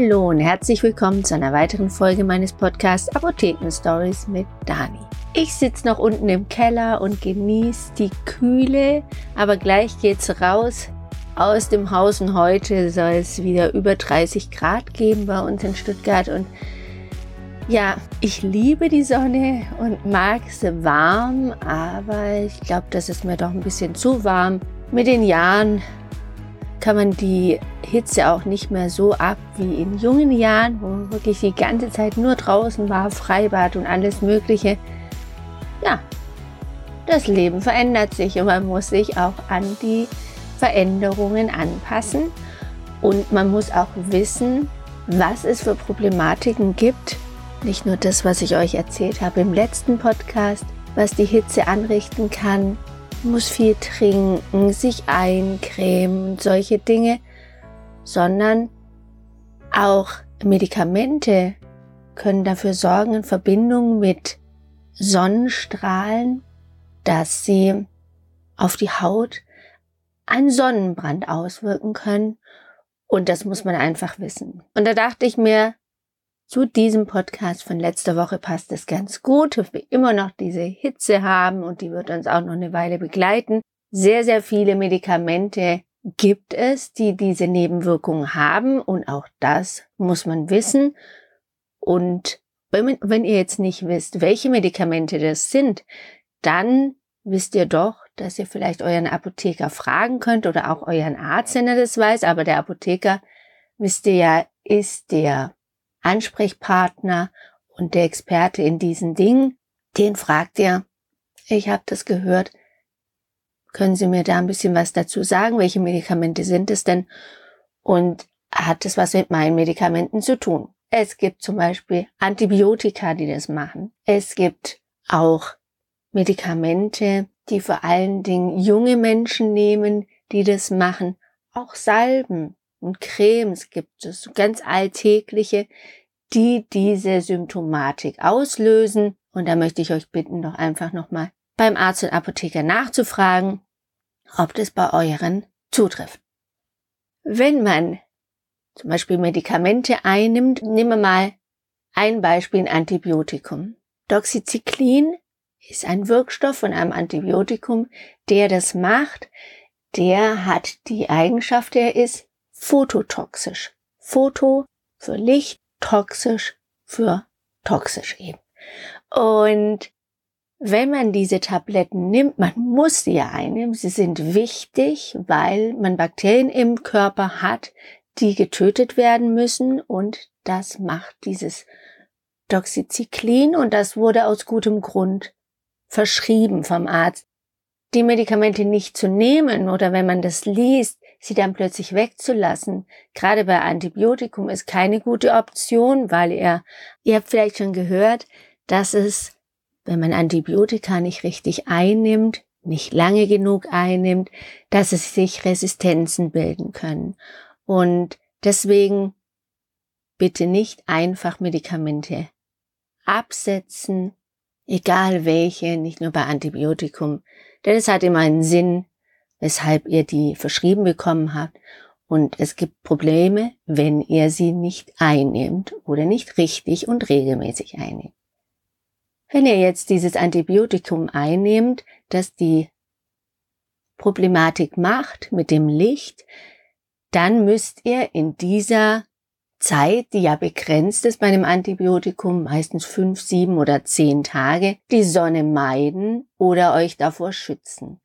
Hallo und herzlich willkommen zu einer weiteren Folge meines Podcasts Apotheken Stories mit Dani. Ich sitze noch unten im Keller und genieße die Kühle, aber gleich geht's raus aus dem Haus und heute soll es wieder über 30 Grad geben bei uns in Stuttgart und ja, ich liebe die Sonne und mag sie warm, aber ich glaube, das ist mir doch ein bisschen zu warm. Mit den Jahren kann man die Hitze auch nicht mehr so ab wie in jungen Jahren, wo wirklich die ganze Zeit nur draußen war, Freibad und alles Mögliche. Ja, das Leben verändert sich und man muss sich auch an die Veränderungen anpassen. Und man muss auch wissen, was es für Problematiken gibt. Nicht nur das, was ich euch erzählt habe im letzten Podcast, was die Hitze anrichten kann, muss viel trinken, sich eincremen solche Dinge, sondern auch Medikamente können dafür sorgen in Verbindung mit Sonnenstrahlen, dass sie auf die Haut einen Sonnenbrand auswirken können. Und das muss man einfach wissen. Und da dachte ich mir, zu diesem Podcast von letzter Woche passt es ganz gut, dass wir immer noch diese Hitze haben und die wird uns auch noch eine Weile begleiten. Sehr, sehr viele Medikamente gibt es, die diese Nebenwirkungen haben und auch das muss man wissen. Und wenn, ihr jetzt nicht wisst, welche Medikamente das sind, dann wisst ihr doch, dass ihr vielleicht euren Apotheker fragen könnt oder auch euren Arzt, wenn er das weiß, aber der Apotheker, wisst ihr ja, ist der Ansprechpartner und der Experte in diesen Dingen, den fragt ihr, ich habe das gehört, können Sie mir da ein bisschen was dazu sagen? Welche Medikamente sind es denn? Und hat es was mit meinen Medikamenten zu tun? Es gibt zum Beispiel Antibiotika, die das machen. Es gibt auch Medikamente, die vor allen Dingen junge Menschen nehmen, die das machen. Auch Salben und Cremes gibt es, ganz alltägliche, die diese Symptomatik auslösen. Und da möchte ich euch bitten, doch einfach nochmal beim Arzt und Apotheker nachzufragen, ob das bei euren zutrifft. Wenn man zum Beispiel Medikamente einnimmt, nehmen wir mal ein Beispiel, ein Antibiotikum. Doxycyclin ist ein Wirkstoff von einem Antibiotikum, der das macht. Der hat die Eigenschaft, der ist phototoxisch. Photo für Licht, toxisch für toxisch eben. Und wenn man diese Tabletten nimmt, man muss sie ja einnehmen, sie sind wichtig, weil man Bakterien im Körper hat, die getötet werden müssen und das macht dieses Doxycyclin und das wurde aus gutem Grund verschrieben vom Arzt. Die Medikamente nicht zu nehmen oder wenn man das liest, sie dann plötzlich wegzulassen, gerade bei Antibiotikum, ist keine gute Option, weil ihr, ihr habt vielleicht schon gehört, dass es, wenn man Antibiotika nicht richtig einnimmt, nicht lange genug einnimmt, dass es sich Resistenzen bilden können. Und deswegen bitte nicht einfach Medikamente absetzen, egal welche, nicht nur bei Antibiotikum, denn es hat immer einen Sinn, weshalb ihr die verschrieben bekommen habt. Und es gibt Probleme, wenn ihr sie nicht einnimmt oder nicht richtig und regelmäßig einnimmt. Wenn ihr jetzt dieses Antibiotikum einnehmt, das die Problematik macht mit dem Licht, dann müsst ihr in dieser Zeit, die ja begrenzt ist bei einem Antibiotikum, meistens fünf, sieben oder zehn Tage, die Sonne meiden oder euch davor schützen.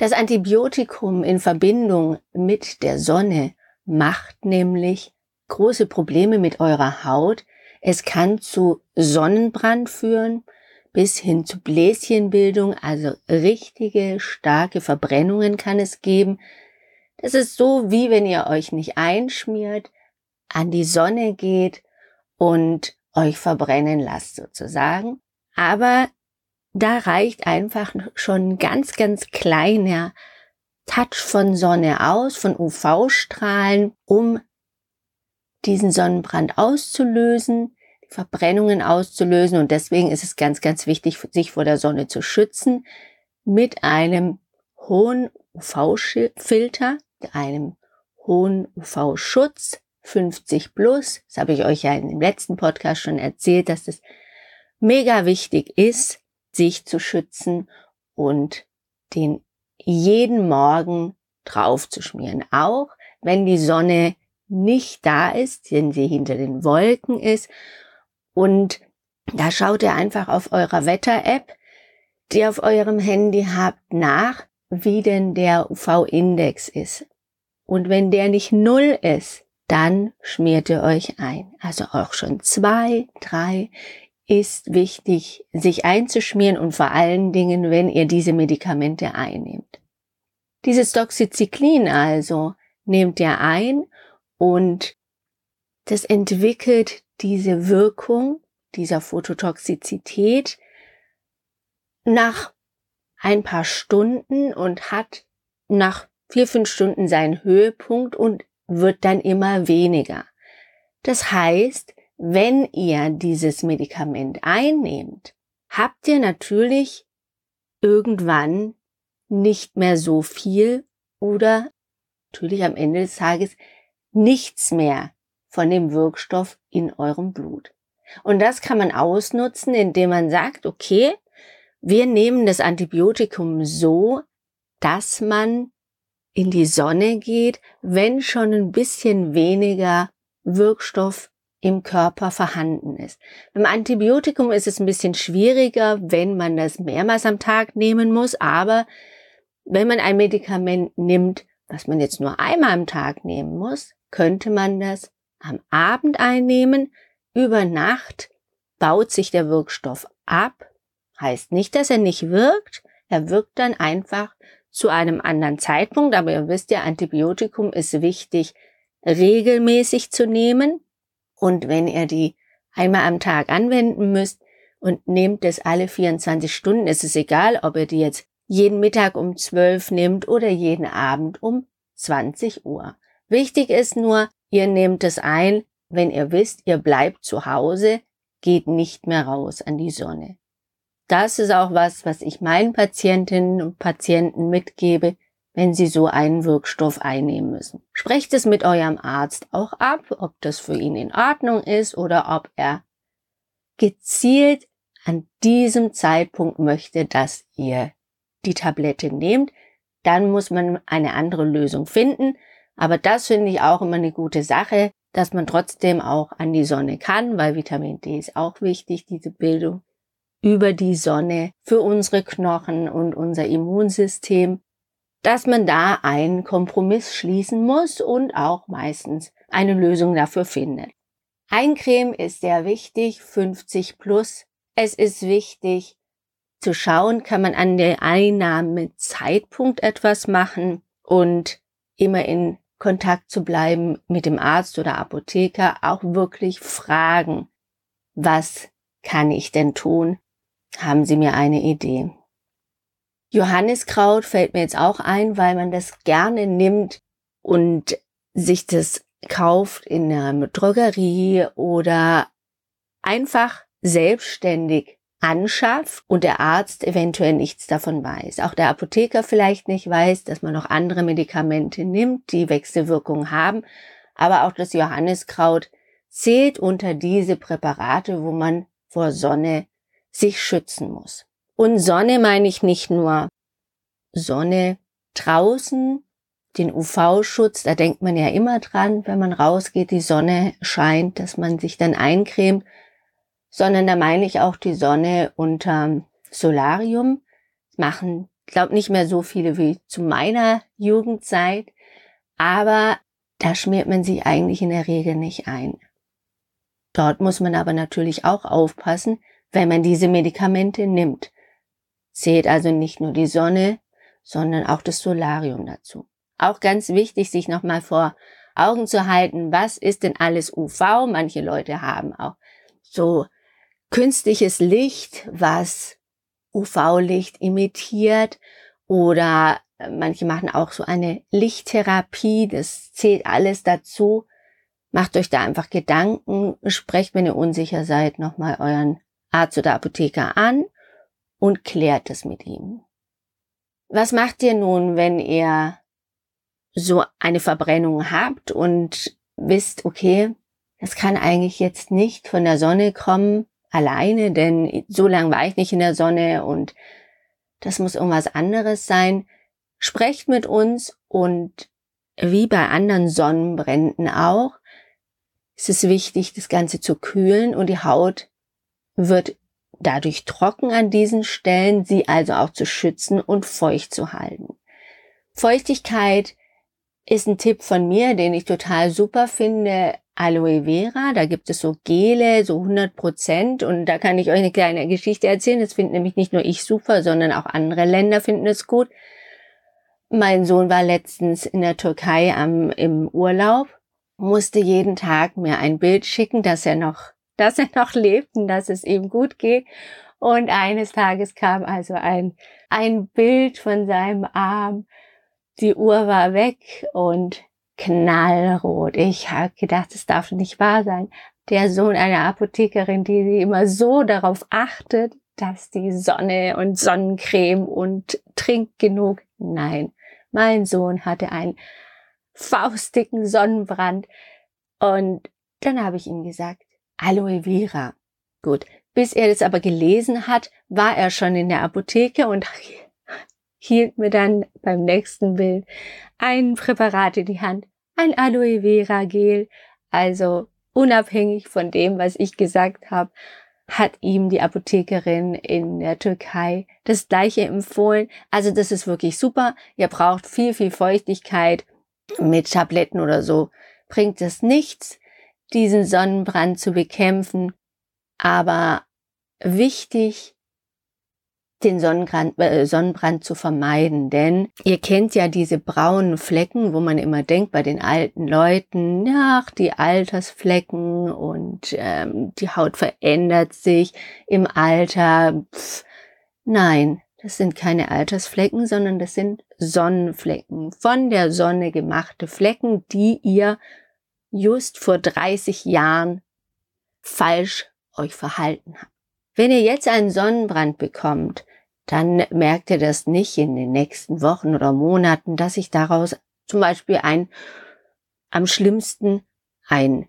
Das Antibiotikum in Verbindung mit der Sonne macht nämlich große Probleme mit eurer Haut. Es kann zu Sonnenbrand führen, bis hin zu Bläschenbildung, also richtige starke Verbrennungen kann es geben. Das ist so, wie wenn ihr euch nicht einschmiert, an die Sonne geht und euch verbrennen lasst sozusagen. Aber da reicht einfach schon ein ganz, ganz kleiner Touch von Sonne aus, von UV-Strahlen, um diesen Sonnenbrand auszulösen, Verbrennungen auszulösen. Und deswegen ist es ganz, ganz wichtig, sich vor der Sonne zu schützen mit einem hohen UV-Filter, einem hohen UV-Schutz, 50 plus. Das habe ich euch ja dem letzten Podcast schon erzählt, dass es mega wichtig ist, sich zu schützen und den jeden Morgen drauf zu schmieren. Auch wenn die Sonne nicht da ist, wenn sie hinter den Wolken ist. Und da schaut ihr einfach auf eurer Wetter-App, die auf eurem Handy habt, nach, wie denn der UV-Index ist. Und wenn der nicht null ist, dann schmiert ihr euch ein. Also auch schon zwei, drei ist wichtig, sich einzuschmieren und vor allen Dingen, wenn ihr diese Medikamente einnehmt. Dieses Doxycyclin also nehmt ihr ein und das entwickelt diese Wirkung dieser Phototoxizität nach ein paar Stunden und hat nach vier, fünf Stunden seinen Höhepunkt und wird dann immer weniger. Das heißt, wenn ihr dieses Medikament einnehmt, habt ihr natürlich irgendwann nicht mehr so viel oder natürlich am Ende des Tages nichts mehr von dem Wirkstoff in eurem Blut. Und das kann man ausnutzen, indem man sagt, okay, wir nehmen das Antibiotikum so, dass man in die Sonne geht, wenn schon ein bisschen weniger Wirkstoff im Körper vorhanden ist. Beim Antibiotikum ist es ein bisschen schwieriger, wenn man das mehrmals am Tag nehmen muss, aber wenn man ein Medikament nimmt, was man jetzt nur einmal am Tag nehmen muss, könnte man das am Abend einnehmen. Über Nacht baut sich der Wirkstoff ab. Heißt nicht, dass er nicht wirkt. Er wirkt dann einfach zu einem anderen Zeitpunkt. Aber ihr wisst ja, Antibiotikum ist wichtig, regelmäßig zu nehmen. Und wenn ihr die einmal am Tag anwenden müsst und nehmt es alle 24 Stunden, ist es egal, ob ihr die jetzt jeden Mittag um 12 nehmt oder jeden Abend um 20 Uhr. Wichtig ist nur, ihr nehmt es ein, wenn ihr wisst, ihr bleibt zu Hause, geht nicht mehr raus an die Sonne. Das ist auch was, was ich meinen Patientinnen und Patienten mitgebe, wenn sie so einen Wirkstoff einnehmen müssen. Sprecht es mit eurem Arzt auch ab, ob das für ihn in Ordnung ist oder ob er gezielt an diesem Zeitpunkt möchte, dass ihr die Tablette nehmt. Dann muss man eine andere Lösung finden. Aber das finde ich auch immer eine gute Sache, dass man trotzdem auch an die Sonne kann, weil Vitamin D ist auch wichtig, diese Bildung über die Sonne für unsere Knochen und unser Immunsystem dass man da einen Kompromiss schließen muss und auch meistens eine Lösung dafür findet. Eincreme ist sehr wichtig, 50 plus. Es ist wichtig zu schauen, kann man an der Einnahmezeitpunkt etwas machen und immer in Kontakt zu bleiben mit dem Arzt oder Apotheker, auch wirklich fragen, was kann ich denn tun? Haben Sie mir eine Idee? Johanniskraut fällt mir jetzt auch ein, weil man das gerne nimmt und sich das kauft in einer Drogerie oder einfach selbstständig anschafft und der Arzt eventuell nichts davon weiß. Auch der Apotheker vielleicht nicht weiß, dass man noch andere Medikamente nimmt, die Wechselwirkungen haben. Aber auch das Johanniskraut zählt unter diese Präparate, wo man vor Sonne sich schützen muss. Und Sonne meine ich nicht nur Sonne draußen, den UV-Schutz, da denkt man ja immer dran, wenn man rausgeht, die Sonne scheint, dass man sich dann eincremt, sondern da meine ich auch die Sonne unter Solarium. Das machen, glaube nicht mehr so viele wie zu meiner Jugendzeit, aber da schmiert man sich eigentlich in der Regel nicht ein. Dort muss man aber natürlich auch aufpassen, wenn man diese Medikamente nimmt. Zählt also nicht nur die Sonne, sondern auch das Solarium dazu. Auch ganz wichtig, sich nochmal vor Augen zu halten, was ist denn alles UV? Manche Leute haben auch so künstliches Licht, was UV-Licht imitiert oder äh, manche machen auch so eine Lichttherapie, das zählt alles dazu. Macht euch da einfach Gedanken, sprecht, wenn ihr unsicher seid, nochmal euren Arzt oder Apotheker an und klärt es mit ihm. Was macht ihr nun, wenn ihr so eine Verbrennung habt und wisst, okay, das kann eigentlich jetzt nicht von der Sonne kommen, alleine, denn so lange war ich nicht in der Sonne und das muss irgendwas anderes sein. Sprecht mit uns und wie bei anderen Sonnenbränden auch, ist es wichtig, das Ganze zu kühlen und die Haut wird dadurch trocken an diesen Stellen, sie also auch zu schützen und feucht zu halten. Feuchtigkeit ist ein Tipp von mir, den ich total super finde. Aloe Vera, da gibt es so Gele, so 100 Prozent und da kann ich euch eine kleine Geschichte erzählen. Das findet nämlich nicht nur ich super, sondern auch andere Länder finden es gut. Mein Sohn war letztens in der Türkei am, im Urlaub, musste jeden Tag mir ein Bild schicken, dass er noch, dass er noch lebt und dass es ihm gut geht. Und eines Tages kam also ein, ein Bild von seinem Arm. Die Uhr war weg und knallrot. Ich habe gedacht, das darf nicht wahr sein. Der Sohn einer Apothekerin, die immer so darauf achtet, dass die Sonne und Sonnencreme und trinkt genug. Nein, mein Sohn hatte einen faustdicken Sonnenbrand. Und dann habe ich ihm gesagt, Aloe Vera. Gut, bis er das aber gelesen hat, war er schon in der Apotheke und hielt mir dann beim nächsten Bild ein Präparat in die Hand, ein Aloe Vera Gel. Also unabhängig von dem, was ich gesagt habe, hat ihm die Apothekerin in der Türkei das gleiche empfohlen. Also das ist wirklich super. Ihr braucht viel, viel Feuchtigkeit. Mit Tabletten oder so bringt es nichts, diesen Sonnenbrand zu bekämpfen. Aber wichtig den Sonnenbrand, äh, Sonnenbrand zu vermeiden. Denn ihr kennt ja diese braunen Flecken, wo man immer denkt bei den alten Leuten, ja, die Altersflecken und ähm, die Haut verändert sich im Alter. Pff, nein, das sind keine Altersflecken, sondern das sind Sonnenflecken, von der Sonne gemachte Flecken, die ihr just vor 30 Jahren falsch euch verhalten habt. Wenn ihr jetzt einen Sonnenbrand bekommt, dann merkt ihr das nicht in den nächsten Wochen oder Monaten, dass sich daraus zum Beispiel ein, am schlimmsten ein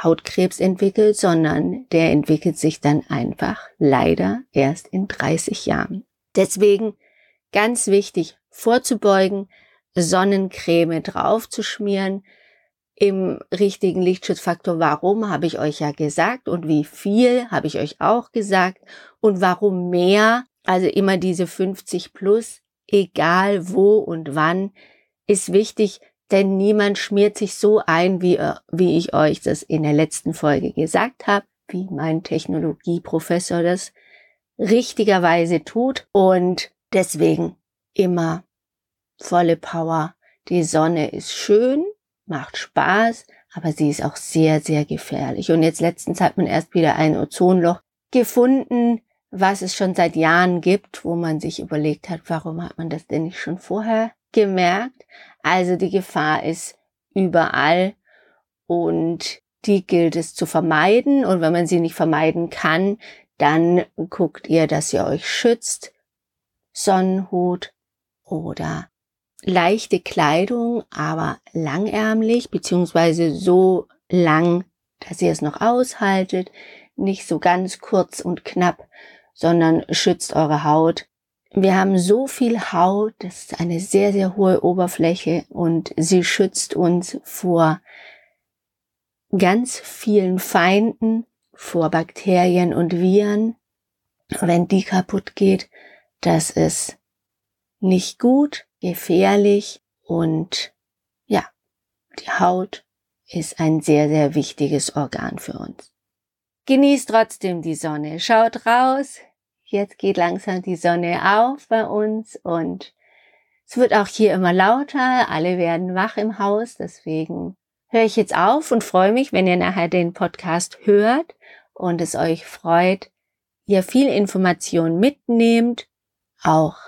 Hautkrebs entwickelt, sondern der entwickelt sich dann einfach leider erst in 30 Jahren. Deswegen ganz wichtig vorzubeugen, Sonnencreme draufzuschmieren, im richtigen Lichtschutzfaktor. Warum habe ich euch ja gesagt und wie viel habe ich euch auch gesagt und warum mehr also immer diese 50 plus, egal wo und wann, ist wichtig, denn niemand schmiert sich so ein, wie, äh, wie ich euch das in der letzten Folge gesagt habe, wie mein Technologieprofessor das richtigerweise tut. Und deswegen immer volle Power. Die Sonne ist schön, macht Spaß, aber sie ist auch sehr, sehr gefährlich. Und jetzt letztens hat man erst wieder ein Ozonloch gefunden, was es schon seit Jahren gibt, wo man sich überlegt hat, warum hat man das denn nicht schon vorher gemerkt? Also die Gefahr ist überall und die gilt es zu vermeiden. Und wenn man sie nicht vermeiden kann, dann guckt ihr, dass ihr euch schützt. Sonnenhut oder leichte Kleidung, aber langärmlich, beziehungsweise so lang, dass ihr es noch aushaltet, nicht so ganz kurz und knapp, sondern schützt eure Haut. Wir haben so viel Haut, das ist eine sehr, sehr hohe Oberfläche und sie schützt uns vor ganz vielen Feinden, vor Bakterien und Viren. Wenn die kaputt geht, das ist nicht gut, gefährlich und ja, die Haut ist ein sehr, sehr wichtiges Organ für uns. Genießt trotzdem die Sonne, schaut raus, Jetzt geht langsam die Sonne auf bei uns und es wird auch hier immer lauter. Alle werden wach im Haus. Deswegen höre ich jetzt auf und freue mich, wenn ihr nachher den Podcast hört und es euch freut, ihr viel Information mitnehmt, auch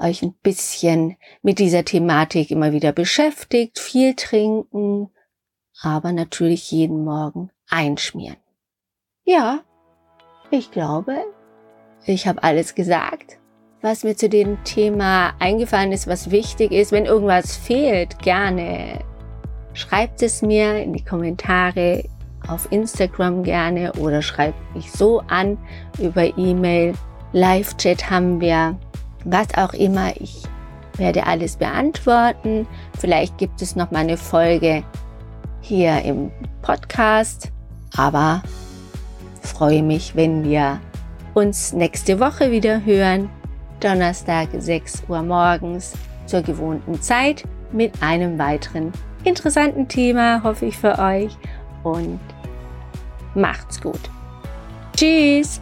euch ein bisschen mit dieser Thematik immer wieder beschäftigt, viel trinken, aber natürlich jeden Morgen einschmieren. Ja, ich glaube, ich habe alles gesagt, was mir zu dem Thema eingefallen ist, was wichtig ist. Wenn irgendwas fehlt, gerne schreibt es mir in die Kommentare auf Instagram gerne oder schreibt mich so an über E-Mail. Live-Chat haben wir, was auch immer. Ich werde alles beantworten. Vielleicht gibt es noch mal eine Folge hier im Podcast. Aber freue mich, wenn wir uns nächste Woche wieder hören. Donnerstag 6 Uhr morgens zur gewohnten Zeit mit einem weiteren interessanten Thema, hoffe ich für euch. Und macht's gut. Tschüss!